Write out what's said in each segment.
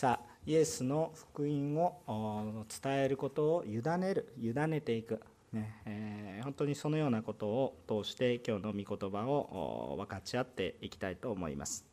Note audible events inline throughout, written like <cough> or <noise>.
さあイエスの福音を伝えることを委ねる委ねていく、ねえー、本当にそのようなことを通して今日の御言葉を分かち合っていきたいと思います。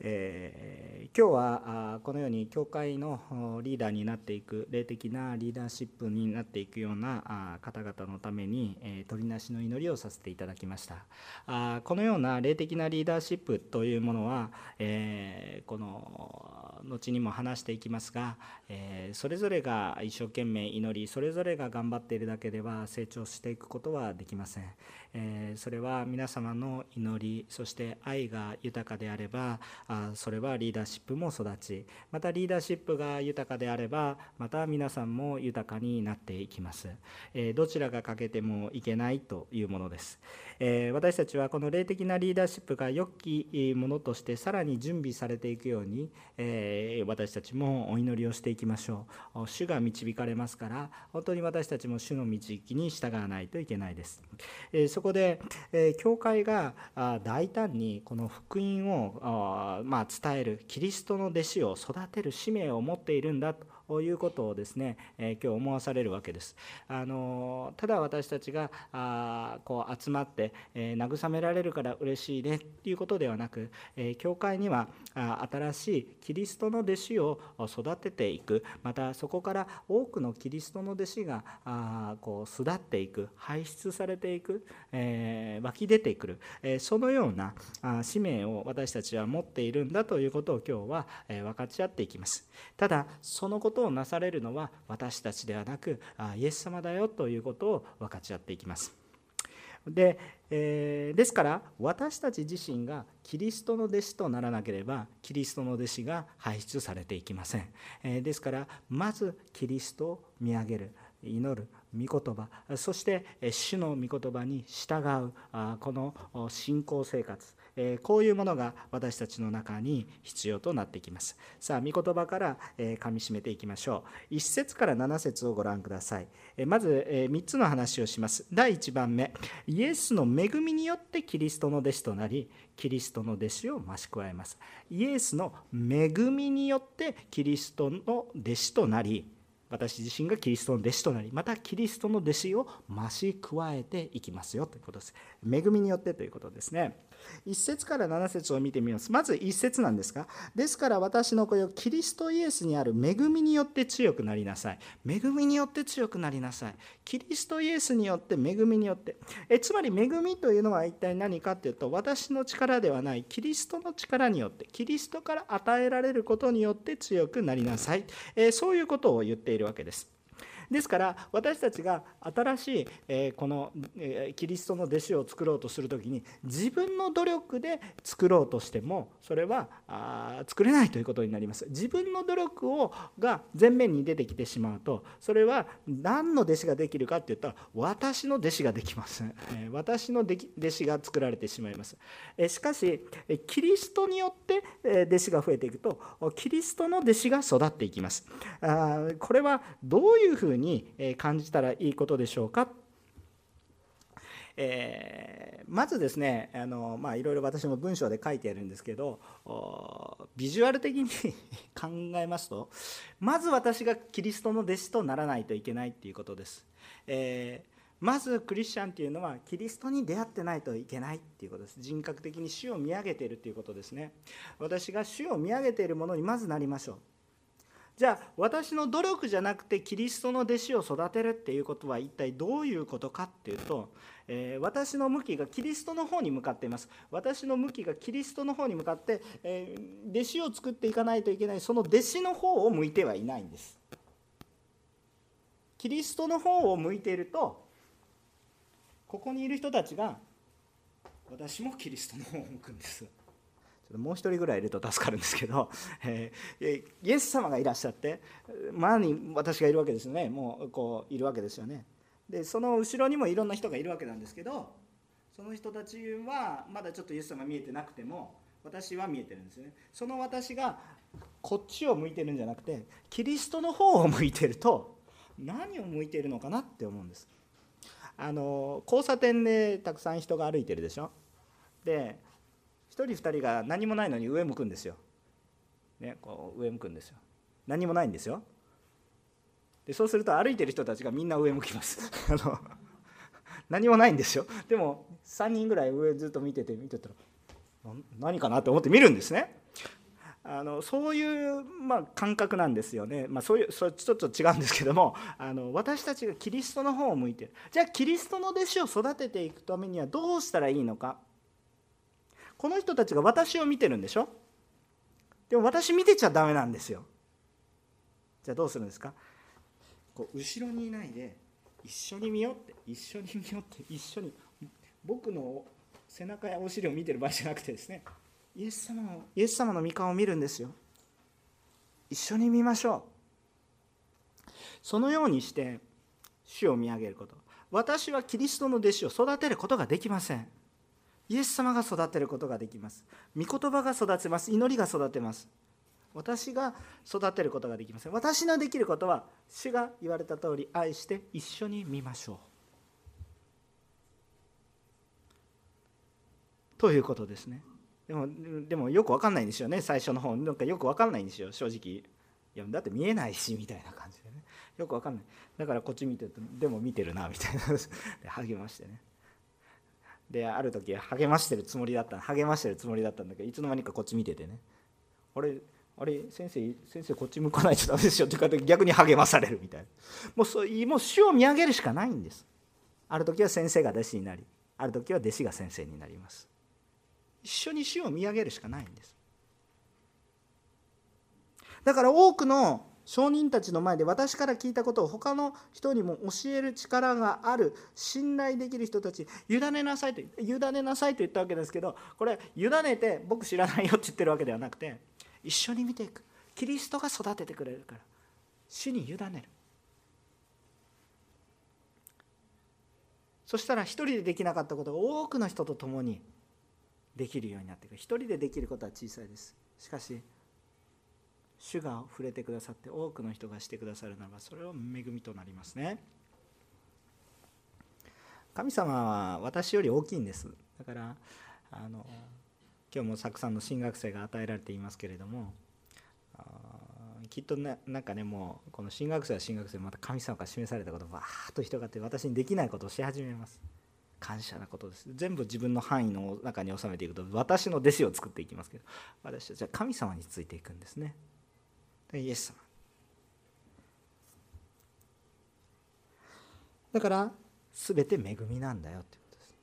えー、今日はこのように教会のリーダーになっていく霊的なリーダーシップになっていくような方々のために、えー、取りなしの祈りをさせていただきました。あこのような霊的なリーダーシップというものは、えー、この後にも話していきますが、えそれぞれが一生懸命祈りそれぞれが頑張っているだけでは成長していくことはできません、えそれは皆様の祈りそして愛が豊かであればあそれはリーダーシップも育ちまたリーダーシップが豊かであればまた皆さんも豊かになっていきます、えどちらが欠けてもいけないというものです、え私たちはこの霊的なリーダーシップが良きものとしてさらに準備されていくように、え私たちもお祈りをしていきましょう。主が導かれますから本当に私たちも主の導きに従わないといけないです、えそこで、え教会が大胆にこの福音をま、伝えるキリストの弟子を育てる使命を持っているんだと。いうことをですね、え今日思わされるわけです。あのただ私たちがあこう集まって、え慰められるから嬉しいねっていうことではなく、え教会にはあ新しいキリストの弟子を育てていくまたそこから多くのキリストの弟子があこう巣立っていく輩出されていく、え湧き出てくる、えそのようなあ使命を私たちは持っているんだということを今日は、え分かち合っていきます。ただそのこととをなされるのは私たちではなくイエス様だよということを分かち合っていきます。で,、えー、ですから私たち自身がキリストの弟子とならなければキリストの弟子が輩出されていきません、えー、ですからまずキリストを見上げる祈る御言葉そして主の御言葉に従うこの信仰生活こういうものが私たちの中に必要となってきます。さあ、御言葉から、え噛みしめていきましょう。1節から7節をご覧ください。まず、え3つの話をします。第1番目、イエスの恵みによってキリストの弟子となり、キリストの弟子を増し加えます。イエスの恵みによってキリストの弟子となり、私自身がキリストの弟子となりまたキリストの弟子を増し加えていきますよということです恵みによってということですね1節から7節を見てみます。まず1節なんですがですから私の子よキリストイエスにある恵みによって強くなりなさい。恵みによって強くなりなさい。キリストイエスによって恵みによって。えつまり恵みというのは一体何かっていうと私の力ではないキリストの力によってキリストから与えられることによって強くなりなさい、えそういうことを言っているわけです。ですから私たちが新しい、えこの、えキリストの弟子を作ろうとする時に自分の努力で作ろうとしてもそれはあ作れないということになります。自分の努力をが前面に出てきてしまうとそれは何の弟子ができるかって言ったら私の弟子ができます、え私の弟子が作られてしまいます、えしかしキリストによって弟子が増えていくとキリストの弟子が育っていきます。あこれはどういうふうに感じたらいいことでしょうか？えー、まずですねあの、まあ、いろいろ私も文章で書いてあるんですけどビジュアル的に <laughs> 考えますとまず私がキリストの弟子とならないといけないっていうことです。えーまずクリスチャンっていうのはキリストに出会ってないといけないっていうことです。人格的に主を見上げているっていうことですね。私が主を見上げているものにまずなりましょう。じゃあ私の努力じゃなくてキリストの弟子を育てるっていうことは一体どういうことかっていうと、えー、私の向きがキリストの方に向かっています。私の向きがキリストの方に向かって、えー、弟子を作っていかないといけないその弟子の方を向いてはいないんです。キリストの方を向いているとここにいる人たちが私もキリストの方を向くんです。もう一人ぐらいいると助かるんですけど、<laughs> えー、イエス様がいらっしゃって前に私がいるわけですよね。もうこういるわけですよね。でその後ろにもいろんな人がいるわけなんですけどその人たちはまだちょっとイエス様見えてなくても私は見えてるんですよね。その私がこっちを向いてるんじゃなくてキリストの方を向いてると何を向いてるのかなって思うんです。あの交差点でたくさん人が歩いてるでしょ。で人2人が何もないのに上向くんですよ。ね、こう上向くんですよ。何もないんですよ。でそうすると歩いてる人たちがみんな上向きます。<laughs> あの何もないんですよ。でも3人ぐらい上ずっと見てて見てたら何かなと思って見るんですね。あのそういう、まあ、感覚なんですよね、まあ、そういうそちょっと違うんですけどもあの私たちがキリストの方を向いてる。じゃあキリストの弟子を育てていくためにはどうしたらいいのか。この人たちが私を見てるんでしょ？でも私見てちゃダメなんですよ。じゃあどうするんですか？こう後ろにいないで一緒に見ようって一緒に見ようって一緒に僕の背中やお尻を見てる場合じゃなくてですねイエス様のイエス様の御顔を見るんですよ。一緒に見ましょう。そのようにして主を見上げること。私はキリストの弟子を育てることができません。イエス様が育てることができます。御言葉が育てます。祈りが育てます。私が育てることができません。私のできることは主が言われた通り愛して一緒に見ましょう。ということですね。でもでもよく分かんないんですよね。最初の方。なんかよく分かんないんですよ。正直。いやだって見えないしみたいな感じでね。よく分かんない。だからこっち見てるとでも見てるなみたいな。<laughs> 励ましてね。である時励ましてるつもりだった励ましてるつもりだったんだけどいつの間にかこっち見ててね。あれあれ先生先生こっち向かないとダメですよ。って言うか逆に励まされるみたいな。もうそうもう主を見上げるしかないんです。ある時は先生が弟子になりある時は弟子が先生になります。一緒に死を見上げるしかないんです。だから多くの証人たちの前で私から聞いたことを他の人にも教える力がある。信頼できる人たち委ねなさいと委ねなさいと言ったわけですけどこれ委ねて僕知らないよって言ってるわけではなくて一緒に見ていく。キリストが育ててくれるから。主に委ねるそしたら一人でできなかったことが多くの人と共にできるようになっていく。一人でできることは小さいです。しかし主が触れてくださって多くの人がしてくださるならばそれは恵みとなりますね。神様は私より大きいんです。だからあの今日もたくさんの新学生が与えられていますけれどもきっとねなんかねもうこの新学生は新学生また神様から示されたことをバーッと人がって私にできないことをし始めます。感謝なことです。全部自分の範囲の中に収めていくと私の弟子を作っていきますけど私たちは神様についていくんですね。イエス様。だから全て恵みなんだよってことです。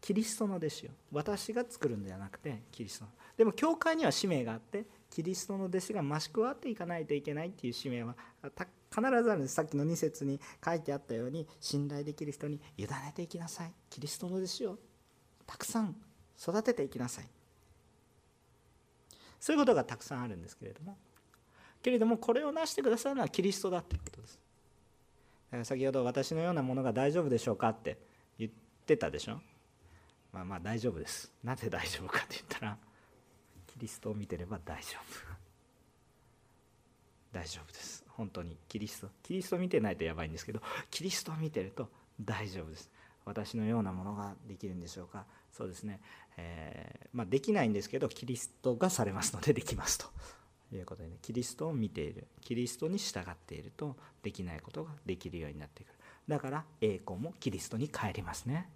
キリストの弟子を私が作るんではなくてキリストの。でも教会には使命があってキリストの弟子が増し加わっていかないといけないっていう使命は必ずあるんです。さっきの2節に書いてあったように信頼できる人に委ねていきなさい。キリストの弟子をたくさん育てていきなさい。そういうことがたくさんあるんですけれどもけれどもこれを成してくださるのはキリストだということです。だから先ほど私のようなものが大丈夫でしょうかって言ってたでしょ。まあまあ大丈夫です。なぜ大丈夫かって言ったらキリストを見てれば大丈夫。大丈夫です。本当に。キリストキリスト見てないとやばいんですけどキリストを見てると大丈夫です。私のようなものができるんでしょうか。そうですね、えー、まあ、できないんですけどキリストがされますのでできますと。いうことでねキリストを見ている。キリストに従っているとできないことができるようになってくる。だから栄光もキリストに帰りますね。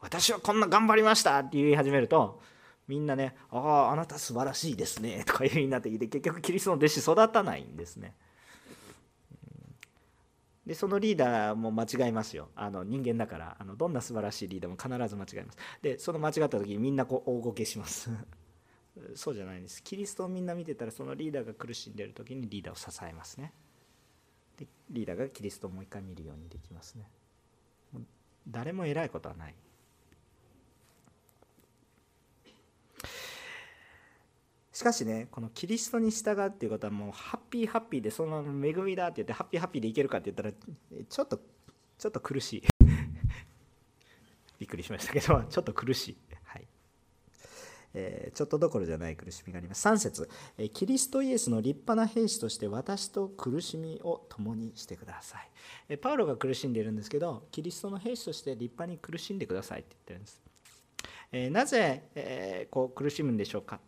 私はこんな頑張りましたって言い始めるとみんなね「あああなた素晴らしいですね」とかいうふうになってきて結局キリストの弟子育たないんですね。でそのリーダーも間違いますよ。あの人間だからあのどんな素晴らしいリーダーも必ず間違います。でその間違った時にみんなこう大ごけします。そうじゃないんです。キリストをみんな見てたらそのリーダーが苦しんでる時にリーダーを支えますね。でリーダーがキリストをもう一回見るようにできますね。誰も偉いことはない。しかしねこのキリストに従うっていうことはもうハッピーハッピーでその恵みだって言ってハッピーハッピーでいけるかって言ったらちょっとちょっと苦しい。<laughs> びっくりしましたけどちょっと苦しい、はい。えー、ちょっとどころじゃない苦しみがあります。3節、えキリストイエスの立派な兵士として私と苦しみを共にしてください、えパウロが苦しんでいるんですけどキリストの兵士として立派に苦しんでくださいって言ってるんです、えー、なぜ、えー、こう苦しむんでしょうか。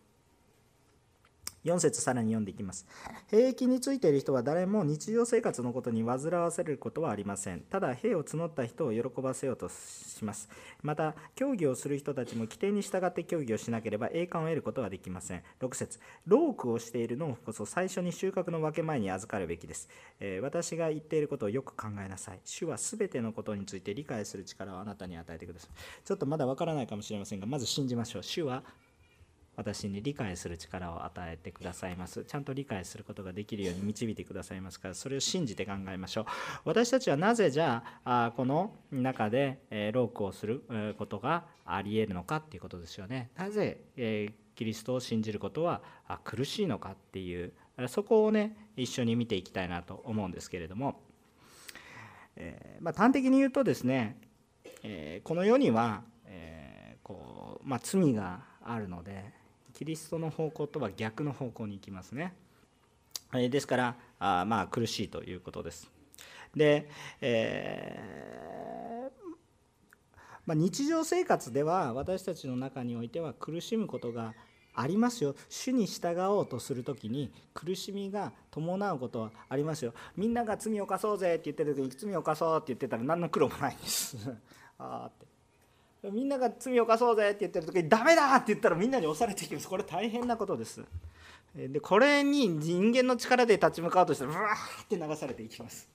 4節さらに読んでいきます。兵役についている人は誰も日常生活のことに煩わせることはありません。ただ兵を募った人を喜ばせようとします。また競技をする人たちも規定に従って競技をしなければ栄冠を得ることはできません。6節。ロークをしているのこそ最初に収穫の分け前に預かるべきです、えー、私が言っていることをよく考えなさい。主は全てのことについて理解する力をあなたに与えてください。ちょっとまだわからないかもしれませんがまず信じましょう。主は私に理解する力を与えてくださいます。ちゃんと理解することができるように導いてくださいますからそれを信じて考えましょう。私たちはなぜじゃあこの中でロークをすることがありえるのかっていうことですよね。なぜキリストを信じることは苦しいのかっていうそこをね一緒に見ていきたいなと思うんですけれども、え、まあ、端的に言うとですね、え、この世には、えー、こうまあ、罪があるのでキリストの方向とは逆の方向に行きますね。ですからあまあ苦しいということです。で、えー、まあ、日常生活では私たちの中においては苦しむことがありますよ主に従おうとする時に苦しみが伴うことはありますよみんなが罪を犯そうぜって言ってる時に罪を犯そうって言ってたら何の苦労もないんです <laughs> ああってみんなが罪を犯そうぜって言ってる時にダメだって言ったらみんなに押されていきます。これ大変なことです。でこれに人間の力で立ち向かうとしたらブワーって流されていきます。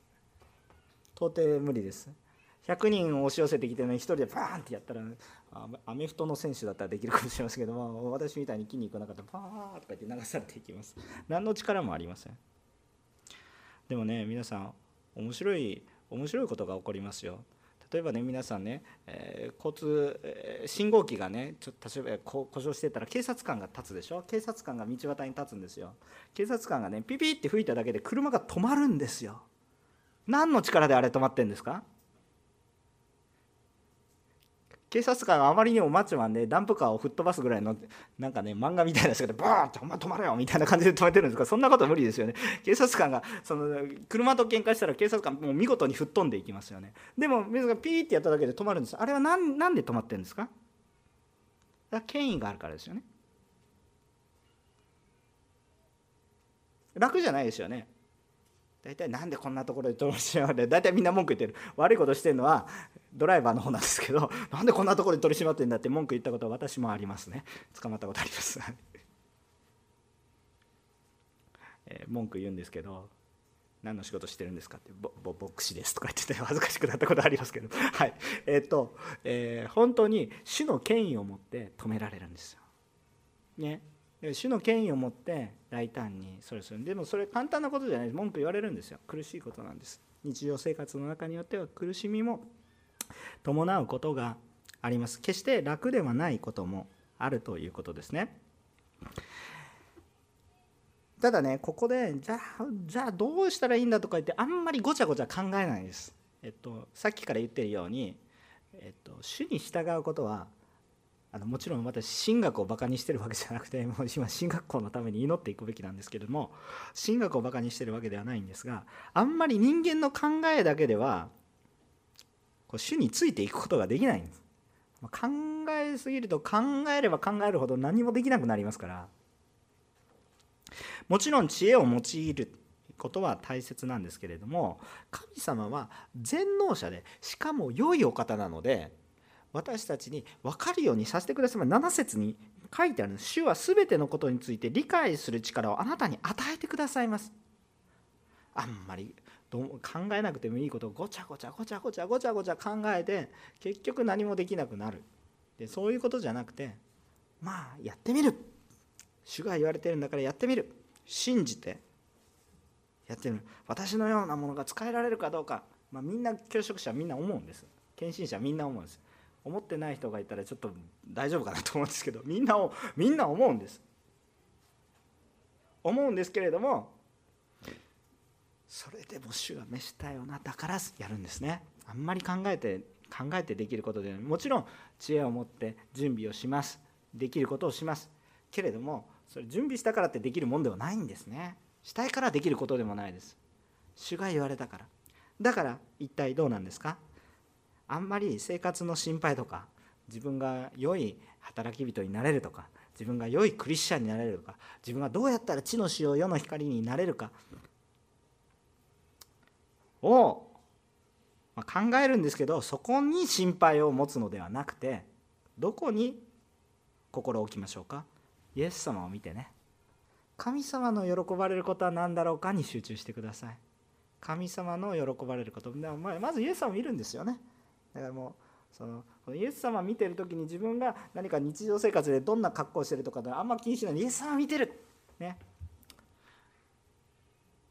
到底無理です。100人押し寄せてきてね1人でバーンってやったらアメフトの選手だったらできるかもしれませんけども私みたいに筋肉なかったらパーとか言って流されていきます。何の力もありません。でもね皆さん面白い面白いことが起こりますよ。例えばね皆さんね、えー、交通、えー、信号機がねちょっと例えば故障してたら警察官が立つでしょ？警察官が道端に立つんですよ。警察官がねピピって吹いただけで車が止まるんですよ。何の力であれ止まってんですか？警察官があまりにもマッチョマンでダンプカーを吹っ飛ばすぐらいのなんかね漫画みたいな人でバーンって「お前止まれよ」みたいな感じで止めてるんですからそんなこと無理ですよね。警察官がその車と喧嘩したら警察官もう見事に吹っ飛んでいきますよね。でも水がピーってやっただけで止まるんです。あれは何何で止まってるんですか？権威があるからですよね。楽じゃないですよね。大体なんでこんなところで取り締まって大体みんな文句言ってる。悪いことしてるのはドライバーの方なんですけど <laughs> なんでこんなところで取り締まってんだって文句言ったことは私もありますね。捕まったことあります。<laughs> え、文句言うんですけど何の仕事してるんですかってボボボクシですとか言ってて恥ずかしくなったことありますけど。<laughs> はい。えっ、と、えー、本当に主の権威を持って止められるんですよ。ね。主の権威を持って大胆にそれする。でもそれ簡単なことじゃないです。文句言われるんですよ。苦しいことなんです。日常生活の中によっては苦しみも伴うことがあります。決して楽ではないこともあるということですね。ただねここでじゃあじゃあどうしたらいいんだとか言ってあんまりごちゃごちゃ考えないです。えっとさっきから言ってるようにえっと主に従うことはあのもちろん私進学をバカにしてるわけじゃなくてもう今進学校のために祈っていくべきなんですけれども進学をバカにしてるわけではないんですがあんまり人間の考えだけではこう主についていくことができないんです。ま考えすぎると考えれば考えるほど何もできなくなりますから。もちろん知恵を用いることは大切なんですけれども神様は全能者でしかも良いお方なので私たちに分かるようにさせてください。7節に書いてある主は全てのことについて理解する力をあなたに与えてくださいます。あんまりど考えなくてもいいことをごちゃごちゃごちゃごちゃごちゃごちゃ考えて結局何もできなくなる。でそういうことじゃなくてまあやってみる。主が言われてるんだからやってみる。信じてやってみる。私のようなものが使えられるかどうか、まあ、みんな教職者みんな思うんです。献身者みんな思うんです。思ってない人がいたらちょっと大丈夫かなと思うんですけどみんなをみんな思うんです。思うんですけれどもそれでも主が召したよなだからやるんですね。あんまり考えて考えてできることでもちろん知恵を持って準備をします。できることをします。けれどもそれ準備したからってできるもんではないんですね。したいからできることでもないです。主が言われたから。だから一体どうなんですか？あんまり生活の心配とか自分が良い働き人になれるとか自分が良いクリスチャンになれるとか自分がどうやったら地の塩世の光になれるかを考えるんですけどそこに心配を持つのではなくてどこに心を置きましょうか？イエス様を見てね。神様の喜ばれることは何だろうかに集中してください。神様の喜ばれること。まずイエス様を見るんですよね。だからもうそのイエス様を見てる時に自分が何か日常生活でどんな格好をしてるとかあんま気にしないでイエス様を見てる！ね。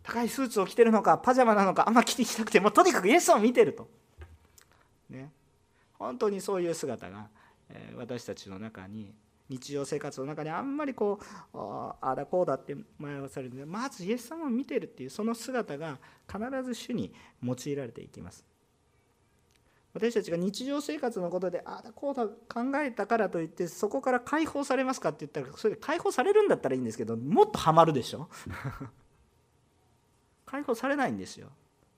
高いスーツを着てるのかパジャマなのかあんま気にしなくてもとにかくイエスを見てると、ね、本当にそういう姿が、え私たちの中に日常生活の中にあんまりこうああだこうだって迷わされるのでまずイエス様を見てるっていうその姿が必ず主に用いられていきます。私たちが日常生活のことでああだこうだ考えたからといってそこから解放されますかって言ったらそれで解放されるんだったらいいんですけどもっとハマるでしょ。解放されないんですよ。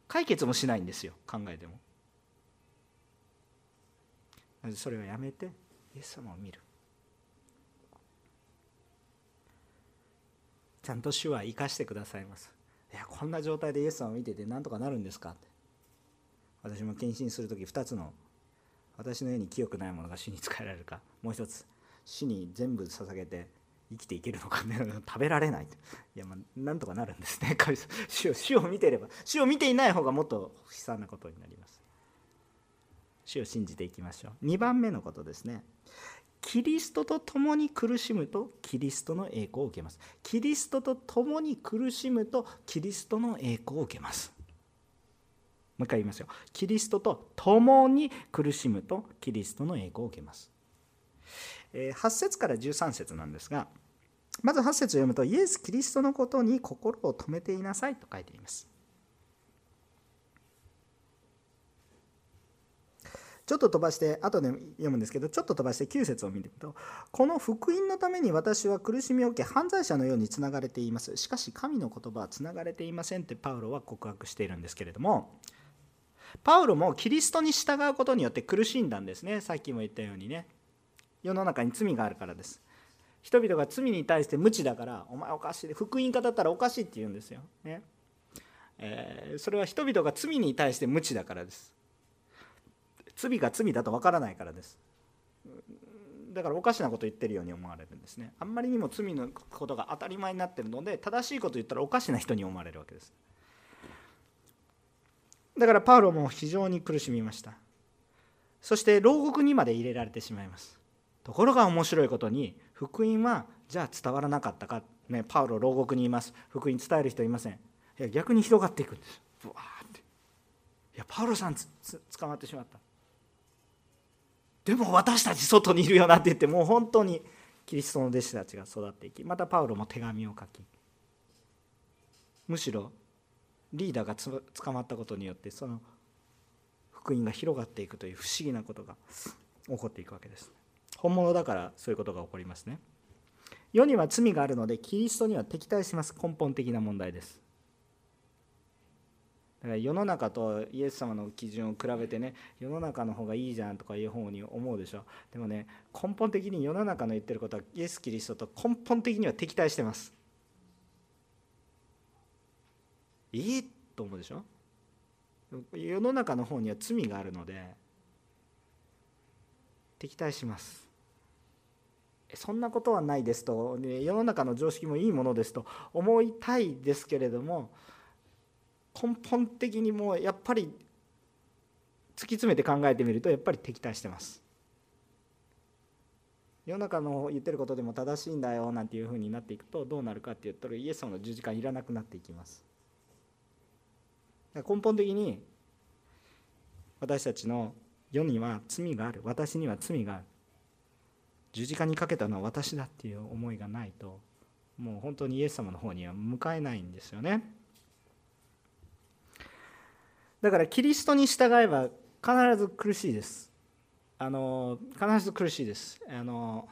解決もしないんですよ。考えても。それをやめて。イエス様を見る。ちゃんと主は生かしてくださいます。いやこんな状態でイエス様を見てて何とかなるんですか？って私も献身する時2つの私のように清くないものが主に使えられるか。もう一つ主に全部捧げて生きていけるのかね？食べられない。いやまあなんとかなるんですね。<laughs> 主を主を見てれば主を見ていない方がもっと悲惨なことになります。主を信じていきましょう。2番目のことですね。キリストと共に苦しむとキリストの栄光を受けます。キリストと共に苦しむとキリストの栄光を受けます。もう一回言いますよキリストと共に苦しむとキリストの栄光を受けます。8節から13節なんですがまず8節を読むとイエス・キリストのことに心を止めていなさいと書いています。ちょっと飛ばして後で読むんですけどちょっと飛ばして9節を見てみるとこの福音のために私は苦しみを受け犯罪者のようにつながれています。しかし神の言葉はつながれていませんってパウロは告白しているんですけれどもパウロもキリストに従うことによって苦しんだんですね。さっきも言ったようにね。世の中に罪があるからです。人々が罪に対して無知だからお前おかしい福音家だったらおかしいって言うんですよ、ね。えー、それは人々が罪に対して無知だからです。罪が罪だとわからないからです。だからおかしなこと言ってるように思われるんですね。あんまりにも罪のことが当たり前になってるので正しいこと言ったらおかしな人に思われるわけです。だからパウロも非常に苦しみました。そして牢獄にまで入れられてしまいます。ところが面白いことに福音はじゃあ伝わらなかったか、ね、パウロ牢獄にいます。福音伝える人いません。いや逆に広がっていくんです。ブワーって。いやパウロさん捕まってしまった。でも私たち外にいるよなって言ってもう本当にキリストの弟子たちが育っていきまたパウロも手紙を書き。むしろリーダーが捕まったことによってその福音が広がっていくという不思議なことが起こっていくわけです。本物だからそういうことが起こりますね。世には罪があるのでキリストには敵対します。根本的な問題です。だから世の中とイエス様の基準を比べてね世の中の方がいいじゃんとかいう方に思うでしょ。でもね根本的に世の中の言ってることはイエス・キリストと根本的には敵対してます。いいと思うでしょ。世の中の方には罪があるので敵対します。そんなことはないですと。世の中の常識もいいものですと。思いたいですけれども根本的にもうやっぱり突き詰めて考えてみるとやっぱり敵対してます。世の中の言ってることでも正しいんだよなんていうふうになっていくとどうなるかって言ったらイエス様の十字架いらなくなっていきます。根本的に私たちの世には罪がある。私には罪がある。十字架にかけたのは私だっていう思いがないともう本当にイエス様の方には向かえないんですよね。だからキリストに従えば必ず苦しいです。あの必ず苦しいです。あの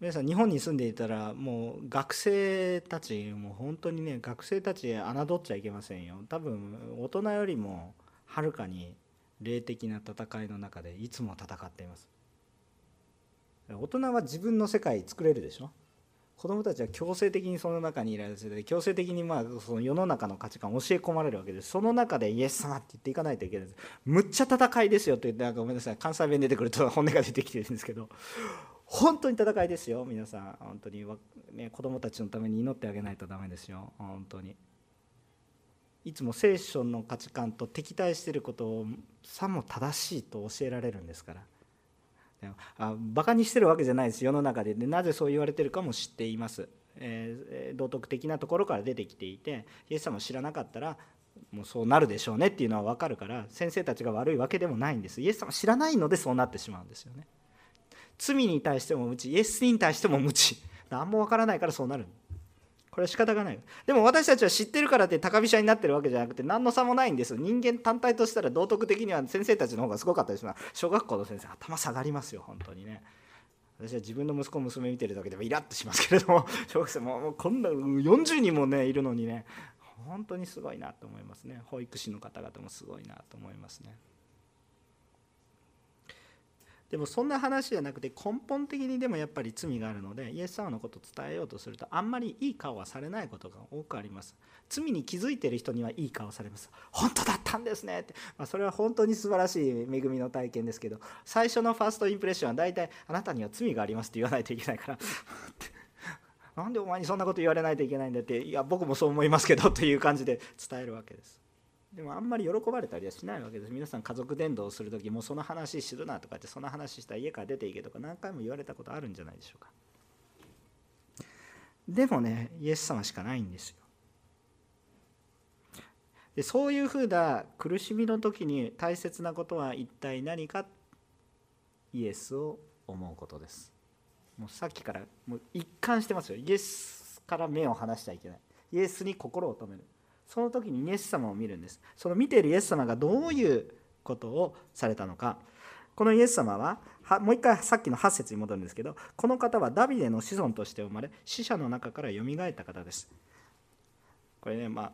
皆さん日本に住んでいたらもう学生たちもう本当にね学生たち侮っちゃいけませんよ。多分大人よりもはるかに霊的な戦いの中でいつも戦っています。大人は自分の世界作れるでしょ？子供たちは強制的にその中にいられて強制的にまあその世の中の価値観を教え込まれるわけです。その中でイエス様って言っていかないといけないです。むっちゃ戦いですよって言ってなんかごめんなさい関西弁出てくると本音が出てきてるんですけど。本当に戦いですよ皆さん。本当に、ね、子供たちのために祈ってあげないとダメですよ。本当に。いつも聖書の価値観と敵対してることをさも正しいと教えられるんですから。あバカにしてるわけじゃないです世の中で。でなぜそう言われてるかも知っています、えー、道徳的なところから出てきていてイエス様を知らなかったらもうそうなるでしょうねっていうのは分かるから先生たちが悪いわけでもないんです。イエス様知らないのでそうなってしまうんですよね。罪に対しても無知イエスに対しても無知何も分からないからそうなる。んですこれは仕方がない。でも私たちは知ってるからって高飛車になってるわけじゃなくて何の差もないんです人間単体としたら道徳的には先生たちの方がすごかったです。が小学校の先生頭下がりますよ本当にね。私は自分の息子娘見てるだけでもイラッとしますけれども。小学生もうこんな40人もねいるのにね。本当にすごいなと思いますね。保育士の方々もすごいなと思いますね。でもそんな話じゃなくて根本的にでもやっぱり罪があるのでイエス様のことを伝えようとするとあんまりいい顔はされないことが多くあります。罪に気づいている人にはいい顔されます。本当だったんですねって、まあ、それは本当に素晴らしい恵みの体験ですけど最初のファーストインプレッションは大体あなたには罪がありますって言わないといけないから。<laughs> なんでお前にそんなこと言われないといけないんだっていや僕もそう思いますけどという感じで伝えるわけです。でもあんまり喜ばれたりはしないわけです。皆さん家族伝道する時もうその話するなとかってその話したら家から出ていけとか何回も言われたことあるんじゃないでしょうか。でもねイエス様しかないんですよ。でそういうふうな苦しみの時に大切なことは一体何か？イエスを思うことです。もうさっきからもう一貫してますよ。イエスから目を離しちゃいけない。イエスに心を止める。その時にイエス様を見るんです。その見ているイエス様がどういうことをされたのか。このイエス様はもう一回さっきの8節に戻るんですけどこの方はダビデの子孫として生まれ死者の中からよみがえった方です。これねまあ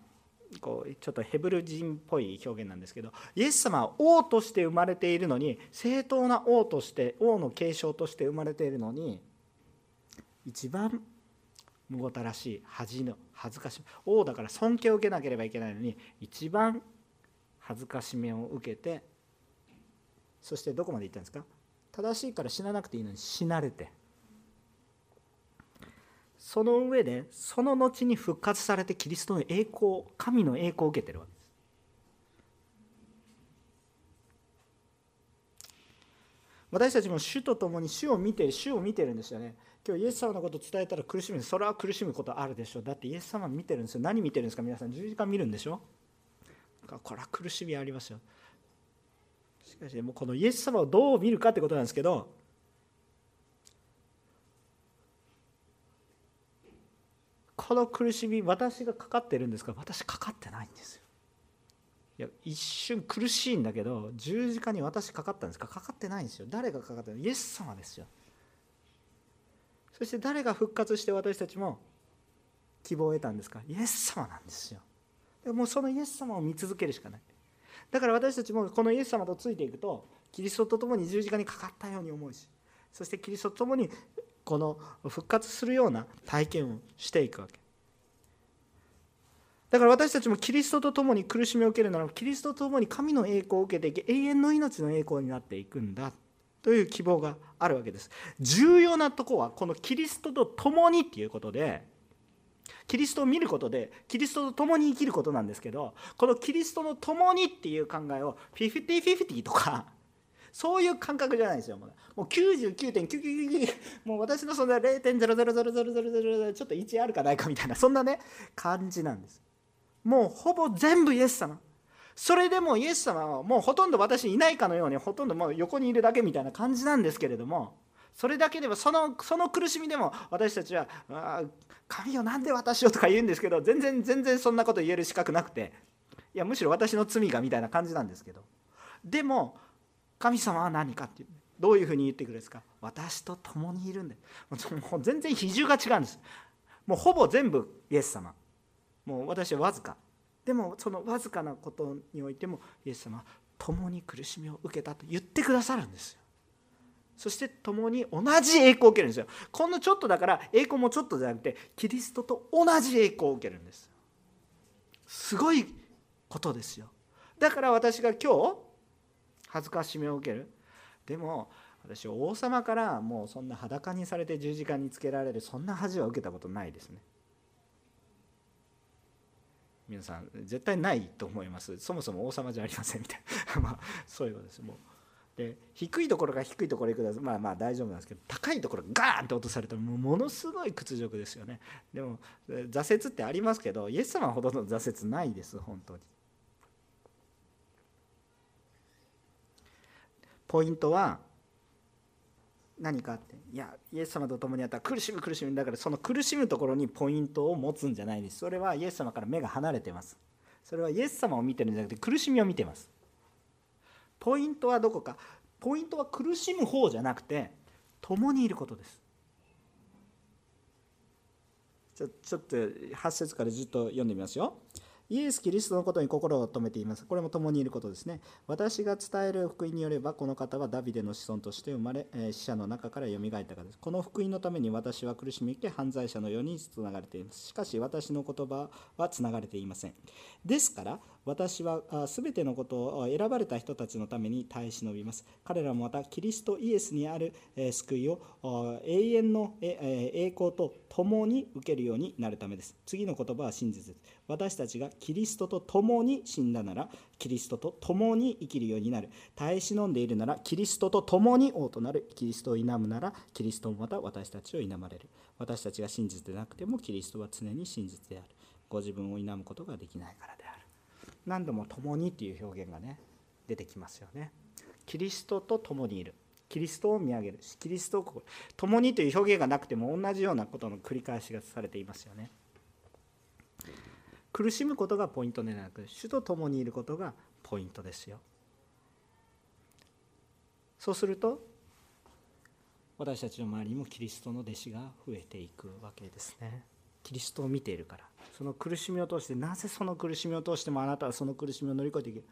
こうちょっとヘブル人っぽい表現なんですけどイエス様は王として生まれているのに正当な王として王の継承として生まれているのに一番むごたらしい恥の恥ずかし王だから尊敬を受けなければいけないのに一番恥ずかしめを受けてそしてどこまで行ったんですか？正しいから死ななくていいのに死なれて。その上でその後に復活されてキリストの栄光神の栄光を受けてるわけです。私たちも主と共に主を見て主を見てるんですよね。今日イエス様のことを伝えたら苦しむ。それは苦しむことあるでしょ。うだってイエス様見てるんですよ。何見てるんですか皆さん。十字架見るんでしょ。これは苦しみありますよ。しかしもうこのイエス様をどう見るかってことなんですけどこの苦しみ私がかかってるんですか？私かかってないんですよ。いや一瞬苦しいんだけど十字架に私かかったんですか？かかってないんですよ。誰がかかってるの？イエス様ですよ。そして誰が復活して私たちも希望を得たんですか？イエス様なんですよ。でもうそのイエス様を見続けるしかない。だから私たちもこのイエス様とついていくとキリストと共に十字架にかかったように思うしそしてキリストと共にこの復活するような体験をしていくわけ。だから私たちもキリストと共に苦しみを受けるならキリストと共に神の栄光を受けていき永遠の命の栄光になっていくんだ。という希望があるわけです。重要なとこはこのキリストと共にっていうことでキリストを見ることでキリストと共に生きることなんですけどこのキリストの共にっていう考えを50-50とかそういう感覚じゃないですよもう。99.999もう私のそんな0.00000ちょっと1あるかないかみたいなそんなね感じなんです。もうほぼ全部イエス様。それでもイエス様はもうほとんど私いないかのようにほとんどもう横にいるだけみたいな感じなんですけれどもそれだけでもそのその苦しみでも私たちは「神よなんで私を」とか言うんですけど全然全然そんなこと言える資格なくていやむしろ私の罪がみたいな感じなんですけどでも神様は何かっていうどういうふうに言ってくるんですか？私と共にいるんでもう全然比重が違うんです。もうほぼ全部イエス様。もう私はわずか。でもそのわずかなことにおいてもイエス様は共に苦しみを受けたと言ってくださるんですよ。そして共に同じ栄光を受けるんですよ。このちょっとだから栄光もちょっとじゃなくてキリストと同じ栄光を受けるんです。すごいことですよ。だから私が今日恥ずかしめを受ける。でも私王様からもうそんな裸にされて十字架につけられるそんな恥は受けたことないですね。皆さん絶対ないと思います。そもそも王様じゃありませんみたいな。<laughs> まあそういうことです。もう。で低いところが低いところへ行くとまあまあ大丈夫なんですけど高いところガーンと落とされたらもものすごい屈辱ですよね。でも挫折ってありますけどイエス様ほどの挫折ないです本当に。ポイントは何かって。いやイエス様と共にあったら苦しむ苦しむ。だからその苦しむところにポイントを持つんじゃないです。それはイエス様から目が離れてます。それはイエス様を見てるんじゃなくて苦しみを見てます。ポイントはどこか。ポイントは苦しむ方じゃなくて共にいることです。ちょちょっと8節からずっと読んでみますよ。イエス・キリストのことに心を留めています。これも共にいることですね。私が伝える福音によれば、この方はダビデの子孫として生まれ、死者の中から蘇ったからです。この福音のために私は苦しみて犯罪者のようにつながれています。しかし私の言葉はつながれていません。ですから、私は全てのことを選ばれた人たちのために耐え忍びます。彼らもまたキリストイエスにある救いを永遠の栄光と共に受けるようになるためです。次の言葉は真実です。私たちがキリストと共に死んだならキリストと共に生きるようになる耐え忍んでいるならキリストと共に王となるキリストを否むならキリストもまた私たちを否まれる私たちが真実でなくてもキリストは常に真実であるご自分を否むことができないからである何度も共にっていう表現がね出てきますよね。キリストと共にいる。キリストを見上げる。キリストを共にという表現がなくても同じようなことの繰り返しがされていますよね。苦しむことがポイントではなく主と共にいることがポイントですよ。そうすると私たちの周りにもキリストの弟子が増えていくわけですね。キリストを見ているから。その苦しみを通してなぜその苦しみを通してもあなたはその苦しみを乗り越えていける？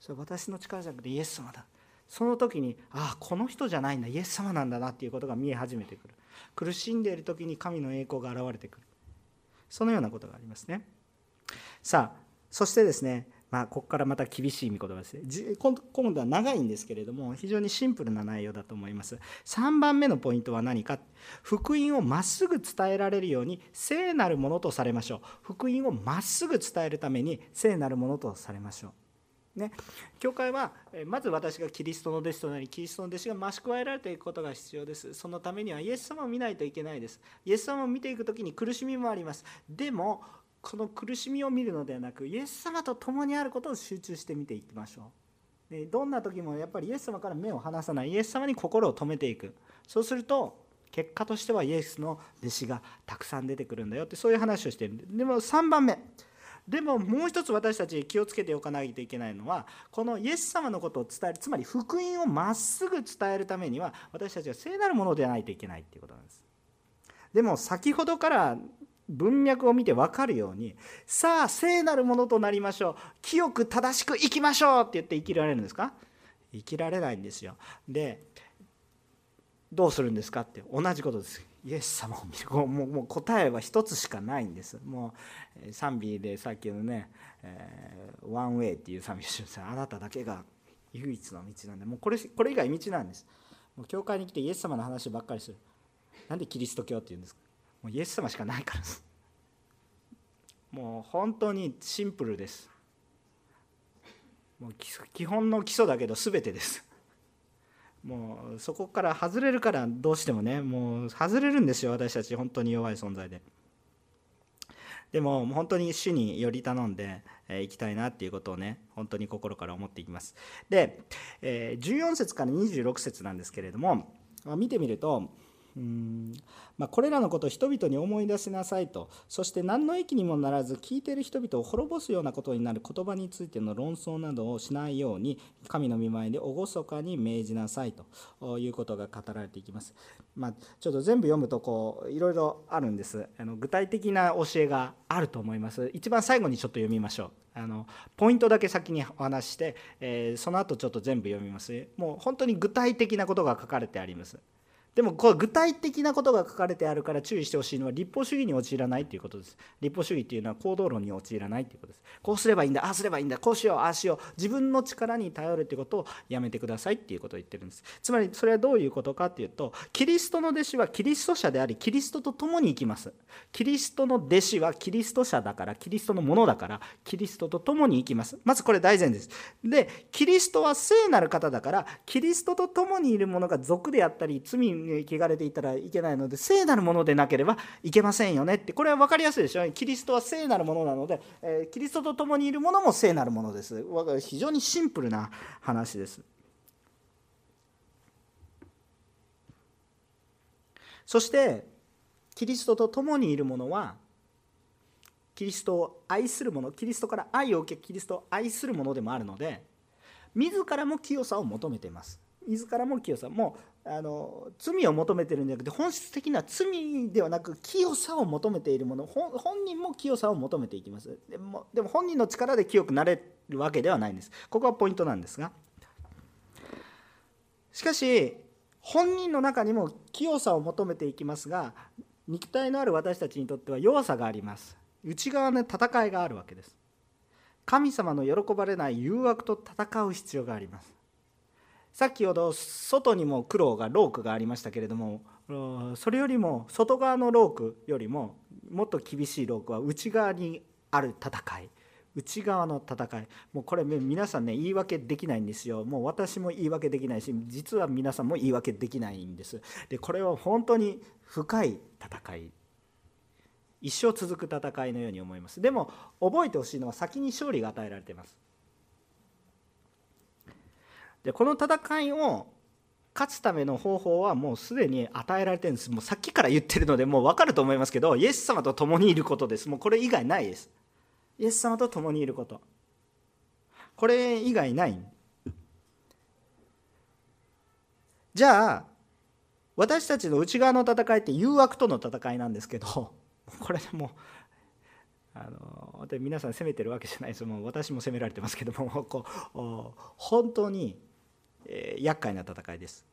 それは私の力じゃなくてイエス様だ。その時にああこの人じゃないんだ。イエス様なんだなっていうことが見え始めてくる。苦しんでいる時に神の栄光が現れてくる。そのようなことがありますね。さあ、そしてですね、まあ、ここからまた厳しい見言葉ですね。今度は長いんですけれども、非常にシンプルな内容だと思います。3番目のポイントは何か。福音をまっすぐ伝えられるように聖なるものとされましょう。福音をまっすぐ伝えるために聖なるものとされましょう。ね、教会はまず私がキリストの弟子となりキリストの弟子が増し加えられていくことが必要ですそのためにはイエス様を見ないといけないですイエス様を見ていく時に苦しみもありますでもこの苦しみを見るのではなくイエス様と共にあることを集中して見ていきましょう。でどんな時もやっぱりイエス様から目を離さないイエス様に心を止めていく。そうすると結果としてはイエスの弟子がたくさん出てくるんだよってそういう話をしている。でも3番目。でももう一つ私たち気をつけておかないといけないのはこのイエス様のことを伝えるつまり福音をまっすぐ伝えるためには私たちは聖なるものではないといけないっていうことなんです。でも先ほどから文脈を見て分かるようにさあ聖なるものとなりましょう。清く正しく生きましょうって言って生きられるんですか？生きられないんですよ。でどうするんですかって同じことです。イエス様を見る。もうもう答えは一つしかないんです。もう賛美でさっきのね「えー、ワンウェイ」っていう賛美をしてあなただけが唯一の道なんで。もうこれこれ以外道なんです。もう教会に来てイエス様の話ばっかりする。なんでキリスト教っていうんですか？もうイエス様しかないからです。もう本当にシンプルです。もう基本の基礎だけど全てです。もうそこから外れるからどうしてもねもう外れるんですよ私たち。本当に弱い存在で。でも本当に主により頼んでいきたいなっていうことをね本当に心から思っていきます。で14節から26節なんですけれども見てみるとうん。まあ、これらのことを人々に思い出しなさいと。そして何の益にもならず聞いている人々を滅ぼすようなことになる言葉についての論争などをしないように神の御前で厳かに命じなさいと。いうことが語られていきます。まあ、ちょっと全部読むとこういろいろあるんです。あの具体的な教えがあると思います。一番最後にちょっと読みましょう。あのポイントだけ先にお話して、えー、その後ちょっと全部読みます。もう本当に具体的なことが書かれてあります。でもこれ具体的なことが書かれてあるから注意してほしいのは立法主義に陥らないということです。立法主義っていうのは行動論に陥らないということです。こうすればいいんだああすればいいんだこうしようああしよう。自分の力に頼るということをやめてくださいっていうことを言ってるんです。つまりそれはどういうことかっていうとキリストの弟子はキリスト者でありキリストと共に生きます。キリストの弟子はキリスト者だからキリストのものだからキリストと共に生きます。まずこれ大前です。でキリストは聖なる方だからキリストと共にいる者が俗であったり罪に汚れていたらいけないので聖なるものでなければいけませんよねって。これは分かりやすいでしょ？キリストは聖なるものなので、え、キリストと共にいるものも聖なるものです。非常にシンプルな話です。そしてキリストと共にいるものはキリストを愛するものキリストから愛を受けキリストを愛するものでもあるので自らも清さを求めています。自らも清さ。もあの罪を求めてるんじゃなくて本質的な罪ではなく清さを求めているもの。本人も清さを求めていきます。でもでも本人の力で清くなれるわけではないんです。ここがポイントなんですが。しかし本人の中にも清さを求めていきますが肉体のある私たちにとっては弱さがあります。内側の戦いがあるわけです。神様の喜ばれない誘惑と戦う必要があります。先ほど外にも苦労がロークがありましたけれどもそれよりも外側のロークよりももっと厳しいロークは内側にある戦い。内側の戦い。もうこれ皆さんね言い訳できないんですよ。もう私も言い訳できないし実は皆さんも言い訳できないんです。でこれは本当に深い戦い。一生続く戦いのように思います。でも覚えてほしいのは先に勝利が与えられています。でこの戦いを勝つための方法はもうすでに与えられてるんです。もうさっきから言ってるのでもう分かると思いますけどイエス様と共にいることです。もうこれ以外ないです。イエス様と共にいること。これ以外ない。じゃあ私たちの内側の戦いって誘惑との戦いなんですけどこれでもあの皆さん責めてるわけじゃないです。もう私も責められてますけどもこう本当にえー、厄介な戦いです。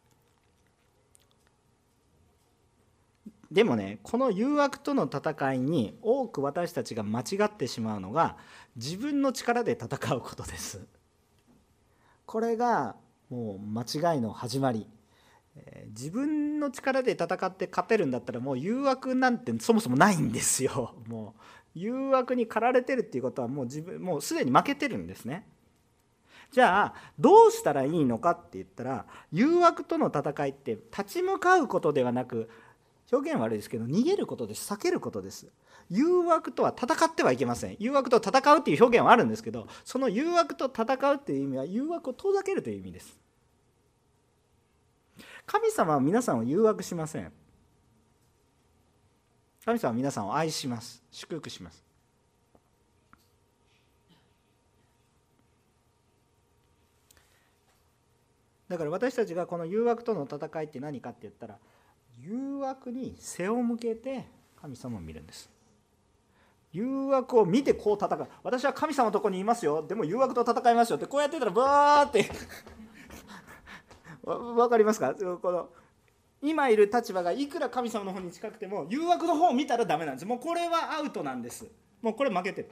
でもねこの誘惑との戦いに多く私たちが間違ってしまうのが自分の力で戦うことです。これがもう間違いの始まり。自分の力で戦って勝てるんだったらもう誘惑なんてそもそもないんですよ。もう誘惑に駆られてるっていうことはもう自分もうすでに負けてるんですね。じゃあどうしたらいいのかって言ったら誘惑との戦いって立ち向かうことではなく表現悪いですけど逃げることです避けることです。誘惑とは戦ってはいけません。誘惑と戦うっていう表現はあるんですけどその誘惑と戦うっていう意味は誘惑を遠ざけるという意味です。神様は皆さんを誘惑しません。神様は皆さんを愛します。祝福します。だから私たちがこの誘惑との戦いって何かって言ったら誘惑に背を向けて神様を見るんです。誘惑を見てこう戦う。私は神様のとこにいますよ。でも誘惑と戦いますよ。ってこうやってたらバーって。<laughs> 分かりますか？この今いる立場がいくら神様の方に近くても誘惑の方を見たらダメなんです。もうこれはアウトなんです。もうこれ負けてる。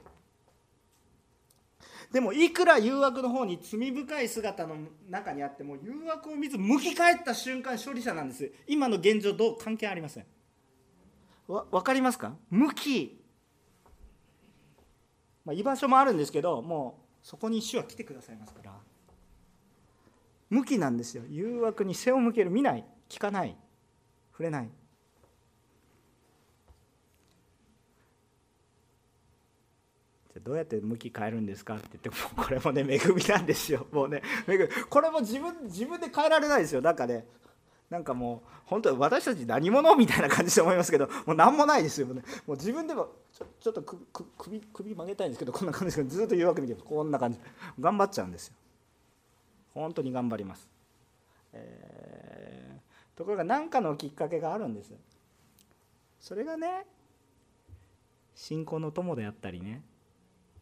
でもいくら誘惑の方に罪深い姿の中にあっても誘惑を見ず向き返った瞬間勝利者なんです。今の現状どう関係ありません？わ分かりますか？向き、まあ、居場所もあるんですけどもうそこに主は来てくださいますから。向きなんですよ。誘惑に背を向ける。見ない。聞かない。触れないどうやって向き変えるんですかって言って <laughs> これもね恵みなんですよ。<laughs> もうね恵み。これも自分自分で変えられないですよ。なんかねなんかもう本当に私たち何者みたいな感じで思いますけど <laughs> もう何もないですよね。もう自分でもちょちょっと首首曲げたいんですけどこんな感じでずっと誘惑見てこんな感じ。頑張っちゃうんですよ。本当に頑張ります、えー、ところが何かのきっかけがあるんですそれがね信仰の友であったりね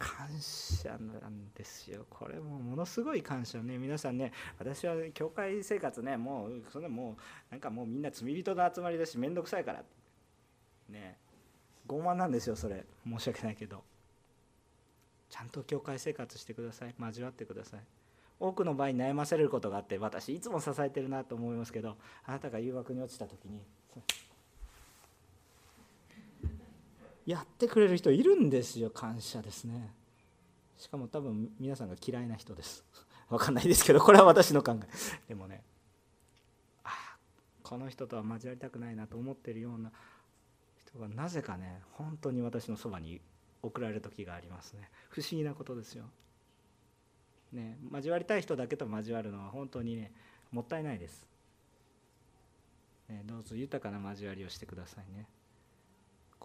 感謝なんですよ。これもものすごい感謝ね。皆さんね私は教会生活ねもうそれもうなんかもうみんな罪人の集まりだし面倒くさいから。ね傲慢なんですよそれ。申し訳ないけど。ちゃんと教会生活してください。交わってください。多くの場合悩まされることがあって私いつも支えてるなと思いますけどあなたが誘惑に落ちた時にやってくれる人いるんですよ感謝ですね。しかも多分皆さんが嫌いな人です。<laughs> 分かんないですけどこれは私の考え。でもねああこの人とは交わりたくないなと思ってるような人がなぜかね本当に私のそばに送られる時がありますね。不思議なことですよ。ね交わりたい人だけと交わるのは本当にねもったいないです、ね、どうぞ豊かな交わりをしてくださいね。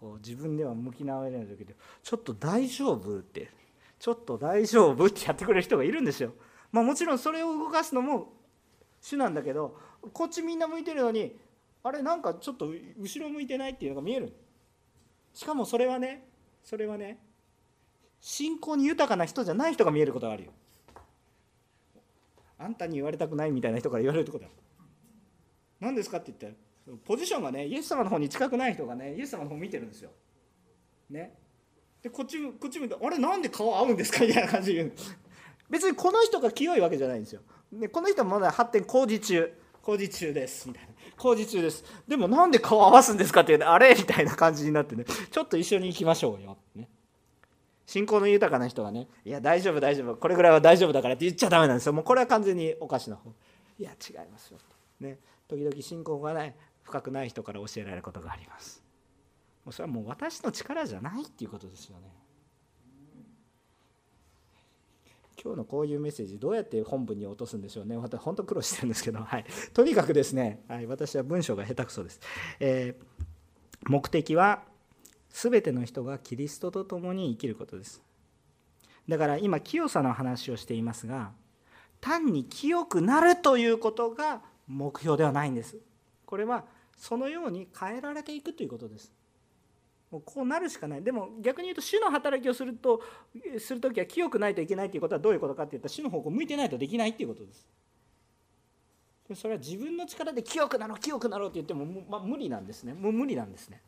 こう自分では向き直れない時で「ちょっと大丈夫?」って「ちょっと大丈夫?」ってやってくれる人がいるんですよ。まあ、もちろんそれを動かすのも主なんだけどこっちみんな向いてるのにあれなんかちょっと後ろ向いてないっていうのが見えるしかもそれはねそれはね信仰に豊かな人じゃない人が見えることがあるよあんたに言われたくないみたいな人から言われるってことだ何ですかって言ってポジションがねイエス様の方に近くない人がねイエス様の方見てるんですよ。ね。でこっちこっち見て「あれなんで顔合うんですか? <laughs>」みたいな感じで言う。別にこの人が清いわけじゃないんですよ。でこの人はまだ発展工事中。工事中です。みたいな。工事中です。でもなんで顔合わすんですかって言うあれ？みたいな感じになってね。ちょっと一緒に行きましょうよ、ね、信仰の豊かな人がね「いや大丈夫大丈夫。これぐらいは大丈夫だから」って言っちゃダメなんですよ。もうこれは完全におかしな方。いや違いますよ。ね。時々信仰がない深くない人から教えられることがあります。もうそれはもう私の力じゃないっていうことですよね。今日のこういうメッセージどうやって本文に落とすんでしょうね。私本当苦労してるんですけど、はい、とにかくですね、はい、私は文章が下手くそです、えー、目的は全ての人がキリストと共に生きることです。だから今清さの話をしていますが単に清くなるということが目標ではないんです。これはそのように変えられていくということです。もうこうなるしかない。でも逆に言うと主の働きをするとする時は清くないといけないということはどういうことかっていったら主の方向向いてないとできないっていうことです。それは自分の力で清くなろう清くなろうって言っても、まあ、無理なんですね。もう無理なんですね。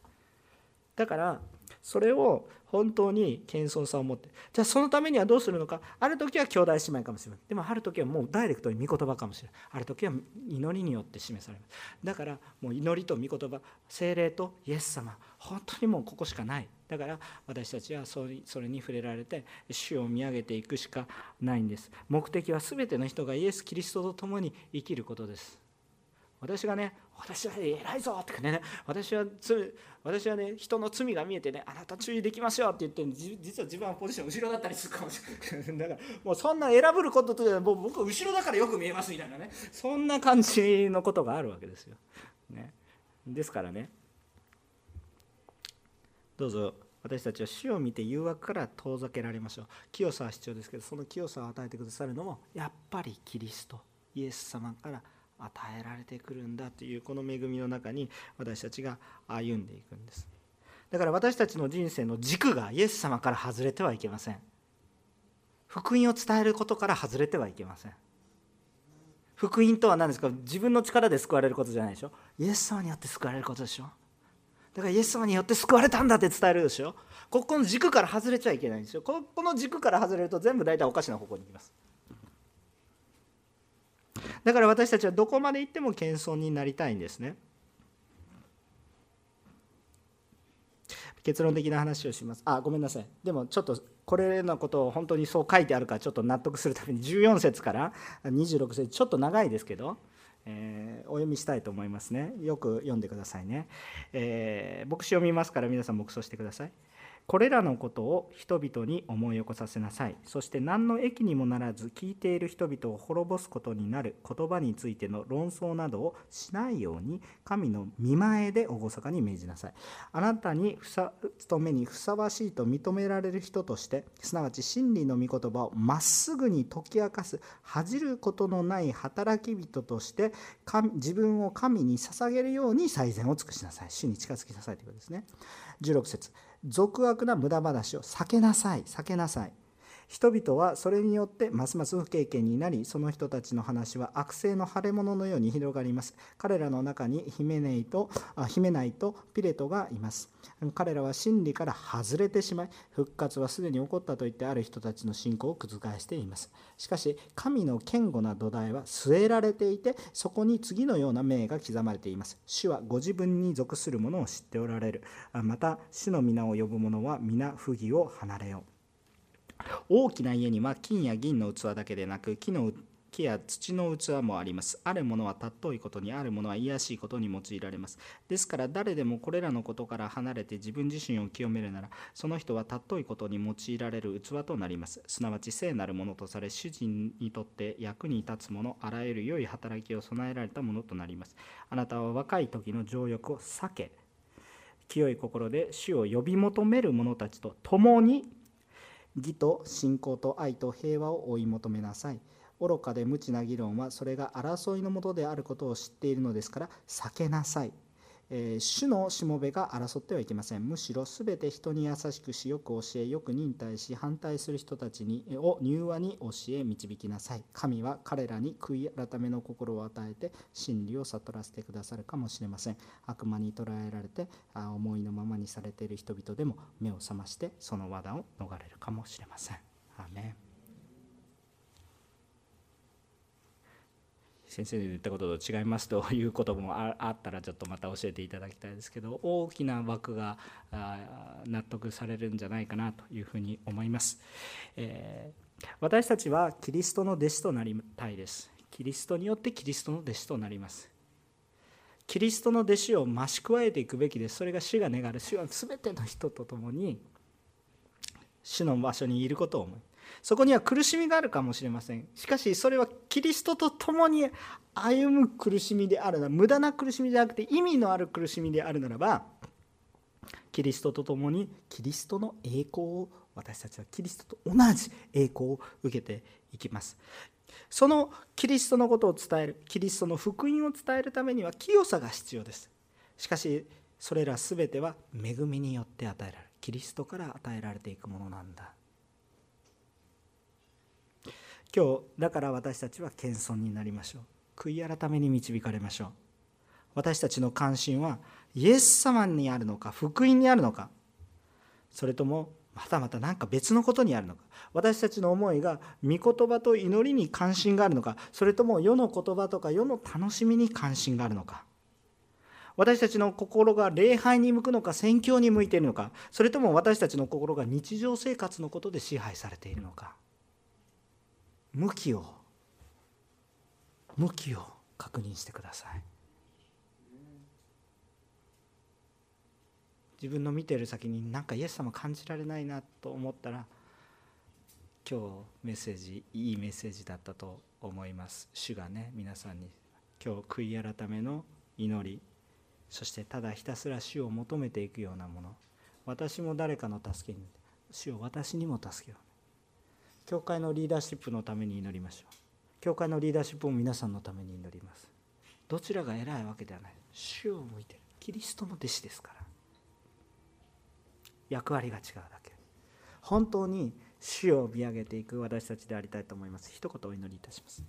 だからそれを本当に謙遜さを持ってじゃあそのためにはどうするのか。ある時は兄弟姉妹かもしれないでもある時はもうダイレクトに御言葉かもしれない。ある時は祈りによって示されます。だからもう祈りと御言葉精霊とイエス様。本当にもうここしかない。だから私たちはそれに触れられて主を見上げていくしかないんです。目的は全ての人がイエス・キリストと共に生きることです。私がね私は偉いぞってね私は罪私はね人の罪が見えてねあなた注意できますよって言って実は自分はポジション後ろだったりするかもしれない。<laughs> だからもうそんな選ぶこととでもう僕後ろだからよく見えますみたいなね。そんな感じのことがあるわけですよ、ね、ですからね。どうぞ。私たちは死を見て誘惑から遠ざけられましょう。清さは必要ですけどその清さを与えてくださるのもやっぱりキリスト。イエス様から与えられてくるんだというこの恵みの中に私たちが歩んでいくんです。だから私たちの人生の軸がイエス様から外れてはいけません。福音を伝えることから外れてはいけません。福音とは何ですか？自分の力で救われることじゃないでしょ？イエス様によって救われることでしょ？だからイエス様によって救われたんだって伝えるでしょ？ここの軸から外れちゃいけないんですよ。この軸から外れると全部大体おかしな方向に行きます。だから私たちはどこまで行っても謙遜になりたいんですね。結論的な話をします。あごめんなさい。でもちょっとこれのことを本当にそう書いてあるかちょっと納得するために14節から26節ちょっと長いですけど、えー、お読みしたいと思いますね。よく読んでくださいね、えー、牧師読みますから皆さん黙想してください。これらのことを人々に思い起こさせなさい。そして何の益にもならず聞いている人々を滅ぼすことになる言葉についての論争などをしないように神の見前で厳かに命じなさい。あなたに務めにふさわしいと認められる人としてすなわち真理の御言葉をまっすぐに解き明かす恥じることのない働き人として自分を神に捧げるように最善を尽くしなさい。主に近づきなさいということですね。16節俗悪な無駄話を避けなさい避けなさい。人々はそれによってますます不経験になりその人たちの話は悪性の腫れ物のように広がります。彼らの中にヒメネイとヒメナイとピレトがいます。彼らは真理から外れてしまい復活はすでに起こったと言ってある人たちの信仰を覆しています。しかし神の堅固な土台は据えられていてそこに次のような命が刻まれています。主はご自分に属する者を知っておられる。また主の皆を呼ぶ者は皆不義を離れよう。大きな家には金や銀の器だけでなく木の木や土の器もあります。あるものは尊いことに、あるものは卑しいことに用いられます。ですから誰でもこれらのことから離れて自分自身を清めるなら、その人は尊いことに用いられる器となります。すなわち聖なるものとされ、主人にとって役に立つもの、あらゆる良い働きを備えられたものとなります。あなたは若い時の情欲を避け、清い心で主を呼び求める者たちと共に義と信仰と愛と平和を追い求めなさい。愚かで無知な議論はそれが争いのもとであることを知っているのですから避けなさい。えー、主のしもべが争ってはいけません。むしろすべて人に優しくし、よく教え、よく忍耐し、反対する人たちにを柔和に教え、導きなさい。神は彼らに悔い改めの心を与えて、真理を悟らせてくださるかもしれません。悪魔に捉えられて、思いのままにされている人々でも目を覚まして、その罠を逃れるかもしれません。アメン先生の言ったことと違いますということもあったらちょっとまた教えていただきたいですけど大きな枠が納得されるんじゃないかなというふうに思います、えー、私たちはキリストの弟子となりたいです。キリストによってキリストの弟子となります。キリストの弟子を増し加えていくべきです。それが主が願う主は全ての人と共に主の場所にいることを思いそこには苦しみがあるかもしれません。しかしそれはキリストと共に歩む苦しみであるなら無駄な苦しみではなくて意味のある苦しみであるならばキリストと共にキリストの栄光を私たちはキリストと同じ栄光を受けていきます。そのキリストのことを伝えるキリストの福音を伝えるためには清さが必要です。しかしそれら全ては恵みによって与えられる。キリストから与えられていくものなんだ。今日だから私たちは謙遜になりましょう。悔い改めに導かれましょう。私たちの関心はイエス様にあるのか福音にあるのか。それともまたまた何か別のことにあるのか。私たちの思いが御言葉と祈りに関心があるのか。それとも世の言葉とか世の楽しみに関心があるのか。私たちの心が礼拝に向くのか宣教に向いているのか。それとも私たちの心が日常生活のことで支配されているのか。向きを向きを確認してください。自分の見てる先に何かイエス様感じられないなと思ったら今日メッセージいいメッセージだったと思います。主がね皆さんに今日悔い改めの祈りそしてただひたすら主を求めていくようなもの私も誰かの助けに主を私にも助けよう。教会のリーダーシップのために祈りましょう。教会のリーダーシップも皆さんのために祈ります。どちらが偉いわけではない。主を向いてる。キリストの弟子ですから。役割が違うだけ。本当に主を見上げていく私たちでありたいと思います。一言お祈りいたします。